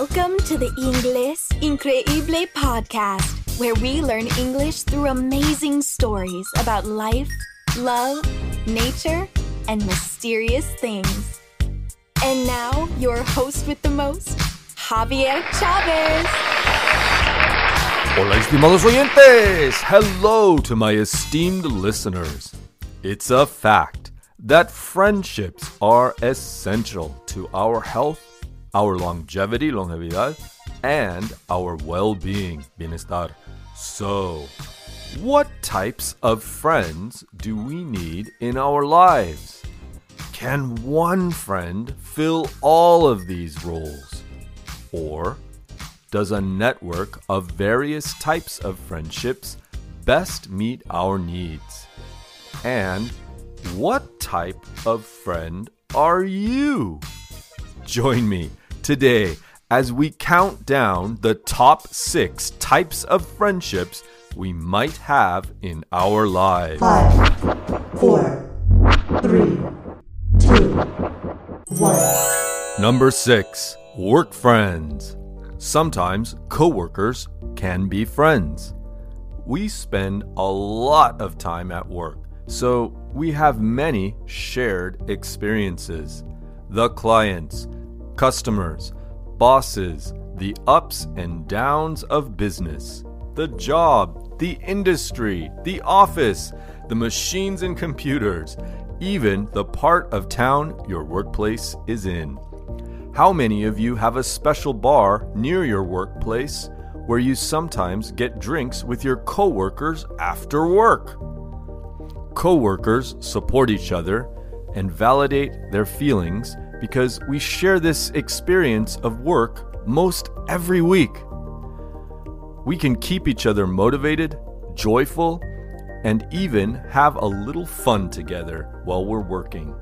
Welcome to the Inglés Increíble podcast, where we learn English through amazing stories about life, love, nature, and mysterious things. And now, your host with the most, Javier Chavez. Hola, estimados oyentes! Hello to my esteemed listeners. It's a fact that friendships are essential to our health, our longevity, longevidad, and our well being, bienestar. So, what types of friends do we need in our lives? Can one friend fill all of these roles? Or does a network of various types of friendships best meet our needs? And what type of friend are you? Join me today as we count down the top six types of friendships we might have in our lives. Five, four, three, two, one. Number six, work friends. Sometimes coworkers can be friends. We spend a lot of time at work, so we have many shared experiences. The clients, customers, bosses, the ups and downs of business, the job, the industry, the office, the machines and computers, even the part of town your workplace is in. How many of you have a special bar near your workplace where you sometimes get drinks with your coworkers after work? Coworkers support each other and validate their feelings because we share this experience of work most every week. We can keep each other motivated, joyful, and even have a little fun together while we're working.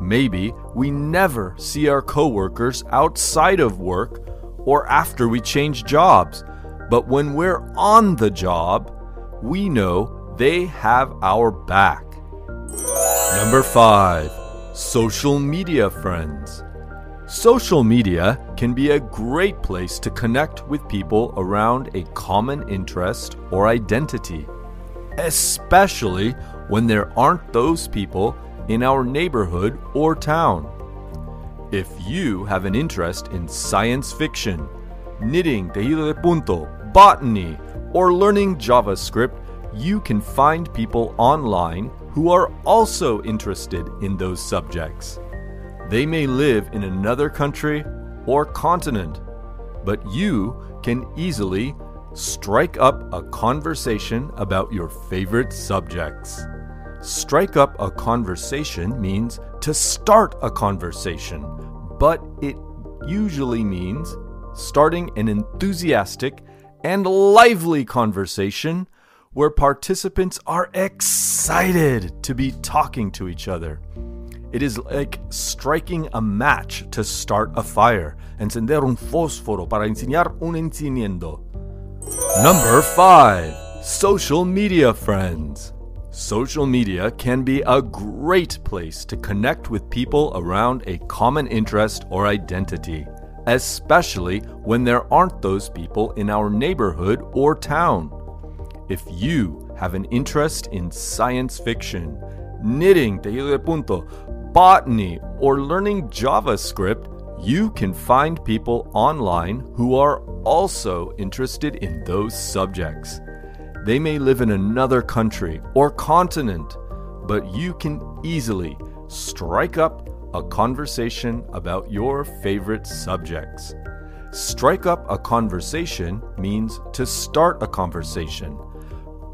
Maybe we never see our coworkers outside of work or after we change jobs, but when we're on the job, we know they have our back. Number 5. Social media friends. Social media can be a great place to connect with people around a common interest or identity, especially when there aren't those people in our neighborhood or town. If you have an interest in science fiction, knitting, tejido de punto, botany, or learning JavaScript, you can find people online who are also interested in those subjects. They may live in another country or continent, but you can easily strike up a conversation about your favorite subjects. Strike up a conversation means to start a conversation, but it usually means starting an enthusiastic and lively conversation where participants are excited to be talking to each other. It is like striking a match to start a fire, encender un fósforo para enseñar un encendiendo. Number 5. Social media friends. Social media can be a great place to connect with people around a common interest or identity, especially when there aren't those people in our neighborhood or town. If you have an interest in science fiction, knitting, de punto, botany, or learning JavaScript, you can find people online who are also interested in those subjects. They may live in another country or continent, but you can easily strike up a conversation about your favorite subjects. Strike up a conversation means to start a conversation.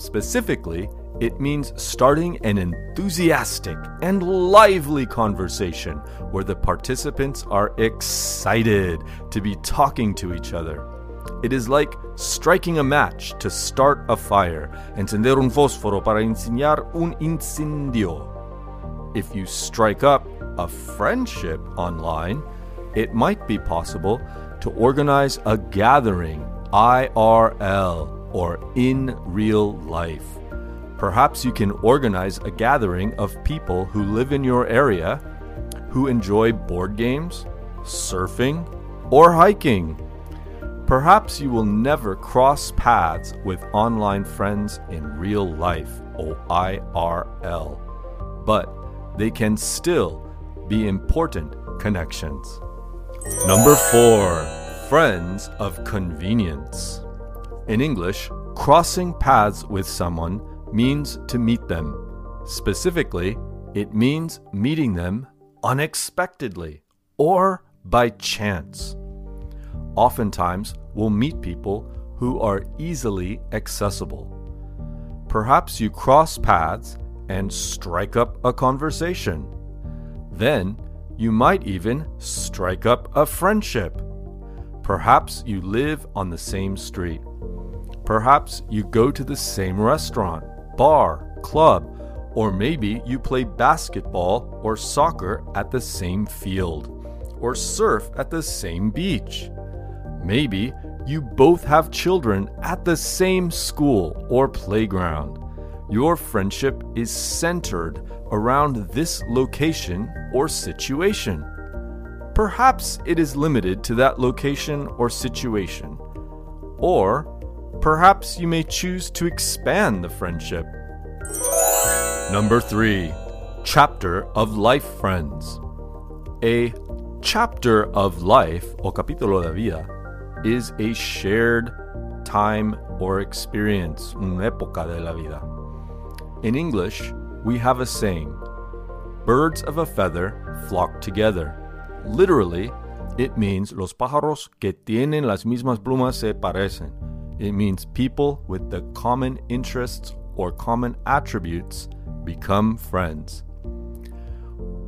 Specifically, it means starting an enthusiastic and lively conversation where the participants are excited to be talking to each other. It is like striking a match to start a fire, encender un fósforo para enseñar un incendio. If you strike up a friendship online, it might be possible to organize a gathering IRL or in real life. Perhaps you can organize a gathering of people who live in your area who enjoy board games, surfing, or hiking. Perhaps you will never cross paths with online friends in real life, or IRL, but they can still be important connections. Number four, friends of convenience. In English, crossing paths with someone means to meet them. Specifically, it means meeting them unexpectedly or by chance. Oftentimes, we'll meet people who are easily accessible. Perhaps you cross paths and strike up a conversation. Then, you might even strike up a friendship. Perhaps you live on the same street. Perhaps you go to the same restaurant, bar, club, or maybe you play basketball or soccer at the same field, or surf at the same beach. Maybe you both have children at the same school or playground. Your friendship is centered around this location or situation. Perhaps it is limited to that location or situation. Or perhaps you may choose to expand the friendship. Number three, chapter of life friends. A chapter of life, o capítulo de vida, is a shared time or experience, una época de la vida. In English, we have a saying birds of a feather flock together. Literally, it means los pájaros que tienen las mismas plumas se parecen. It means people with the common interests or common attributes become friends.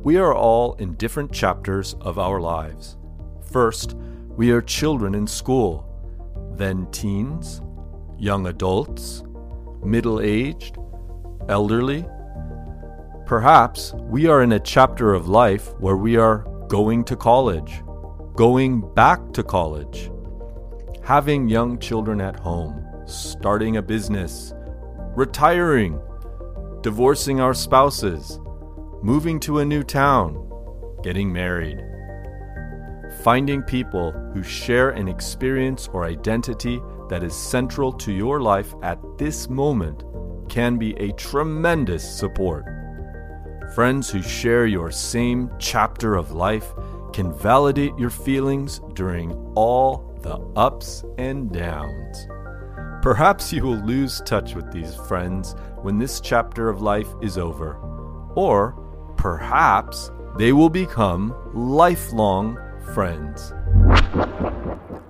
We are all in different chapters of our lives. First, we are children in school, then teens, young adults, middle aged, elderly. Perhaps we are in a chapter of life where we are going to college, going back to college, having young children at home, starting a business, retiring, divorcing our spouses, moving to a new town, getting married. Finding people who share an experience or identity that is central to your life at this moment can be a tremendous support. Friends who share your same chapter of life can validate your feelings during all the ups and downs. Perhaps you will lose touch with these friends when this chapter of life is over. Or perhaps they will become lifelong friends.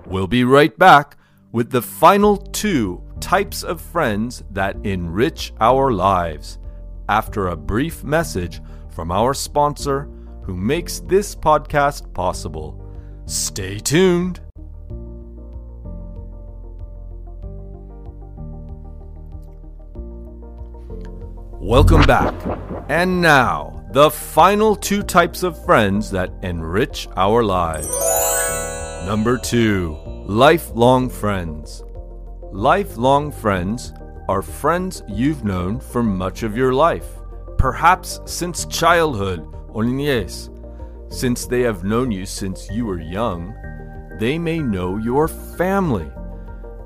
We'll be right back with the final two types of friends that enrich our lives after a brief message from our sponsor who makes this podcast possible. Stay tuned. Welcome back. And now, the final two types of friends that enrich our lives. Number two, lifelong friends. Lifelong friends are friends you've known for much of your life, perhaps since childhood or niñez. Since they have known you since you were young, they may know your family.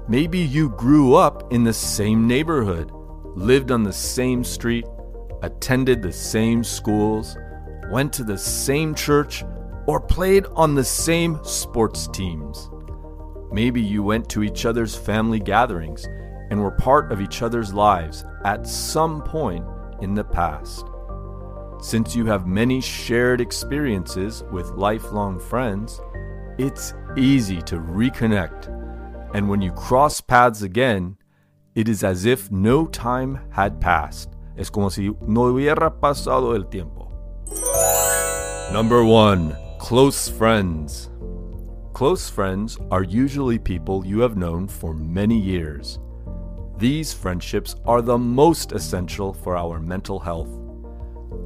Maybe you grew up in the same neighborhood lived on the same street, attended the same schools, went to the same church, or played on the same sports teams. Maybe you went to each other's family gatherings and were part of each other's lives at some point in the past. Since you have many shared experiences with lifelong friends, it's easy to reconnect. And when you cross paths again, it is as if no time had passed. Es como si no hubiera pasado el tiempo. Number one, close friends. Close friends are usually people you have known for many years. These friendships are the most essential for our mental health.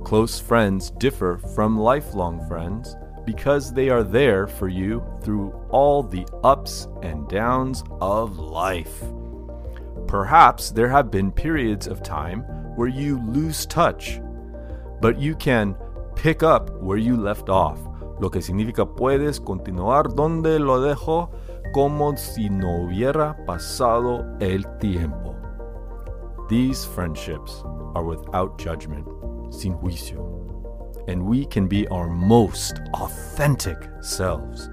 Close friends differ from lifelong friends because they are there for you through all the ups and downs of life. Perhaps there have been periods of time where you lose touch, but you can pick up where you left off, lo que significa puedes continuar donde lo dejó como si no hubiera pasado el tiempo. These friendships are without judgment, sin juicio, and we can be our most authentic selves.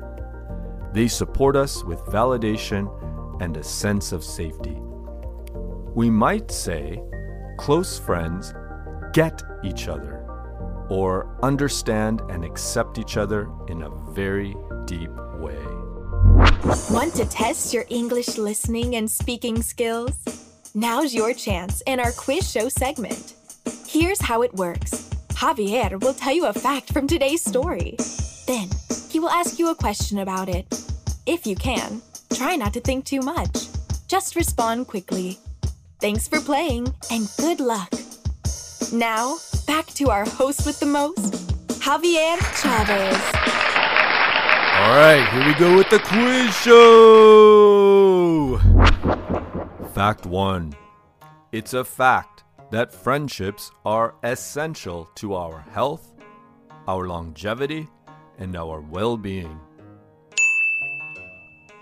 They support us with validation and a sense of safety. We might say close friends get each other or understand and accept each other in a very deep way. Want to test your English listening and speaking skills? Now's your chance in our quiz show segment. Here's how it works Javier will tell you a fact from today's story. Then, he will ask you a question about it. If you can, try not to think too much. Just respond quickly. Thanks for playing and good luck. Now, back to our host with the most, Javier Chavez. All right, here we go with the quiz show. Fact one It's a fact that friendships are essential to our health, our longevity, and our well being.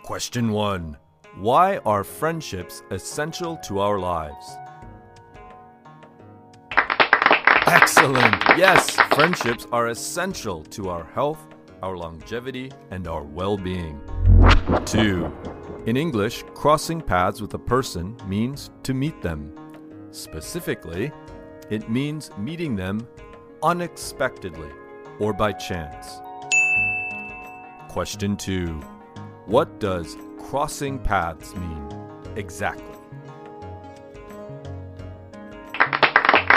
Question one Why are friendships essential to our lives? Excellent! Yes, friendships are essential to our health, our longevity, and our well being. 2. In English, crossing paths with a person means to meet them. Specifically, it means meeting them unexpectedly or by chance. Question 2. What does crossing paths mean exactly?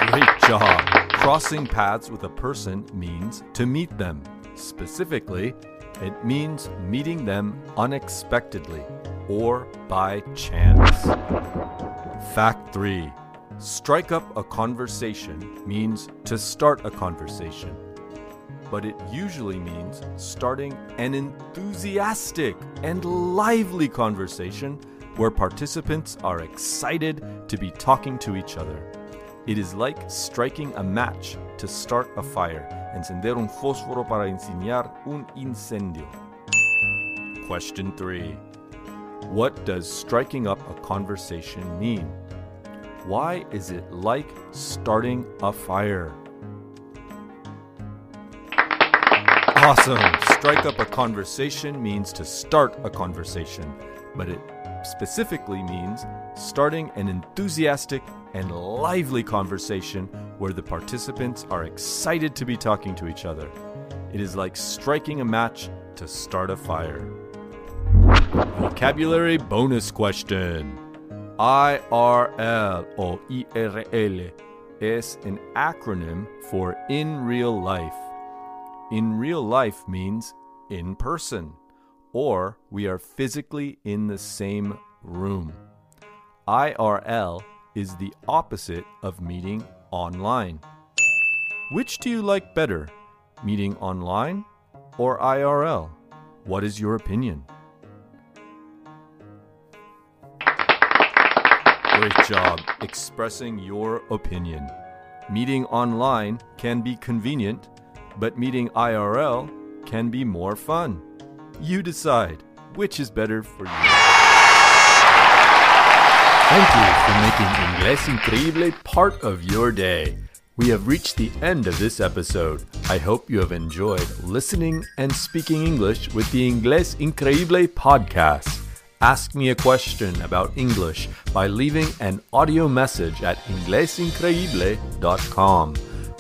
Great job! Crossing paths with a person means to meet them. Specifically, it means meeting them unexpectedly or by chance. Fact 3 Strike up a conversation means to start a conversation, but it usually means starting an enthusiastic and lively conversation where participants are excited to be talking to each other. It is like striking a match to start a fire, encender un fósforo para iniciar un incendio. Question 3 What does striking up a conversation mean? Why is it like starting a fire? Awesome! Strike up a conversation means to start a conversation, but it specifically means starting an enthusiastic and lively conversation where the participants are excited to be talking to each other. It is like striking a match to start a fire. Vocabulary bonus question IRL or IRL is an acronym for in real life. In real life means in person, or we are physically in the same room. IRL is the opposite of meeting online. Which do you like better, meeting online or IRL? What is your opinion? Great job expressing your opinion. Meeting online can be convenient, but meeting IRL can be more fun. You decide which is better for you. Thank you for making Inglés Increíble part of your day. We have reached the end of this episode. I hope you have enjoyed listening and speaking English with the Inglés Increíble podcast. Ask me a question about English by leaving an audio message at inglesincreible.com.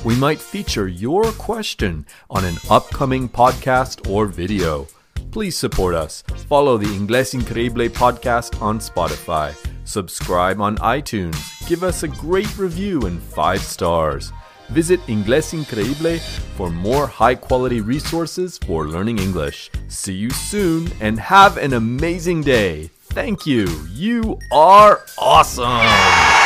We might feature your question on an upcoming podcast or video. Please support us. Follow the Inglés Increíble podcast on Spotify. Subscribe on iTunes. Give us a great review and five stars. Visit Inglés Increíble for more high quality resources for learning English. See you soon and have an amazing day. Thank you. You are awesome.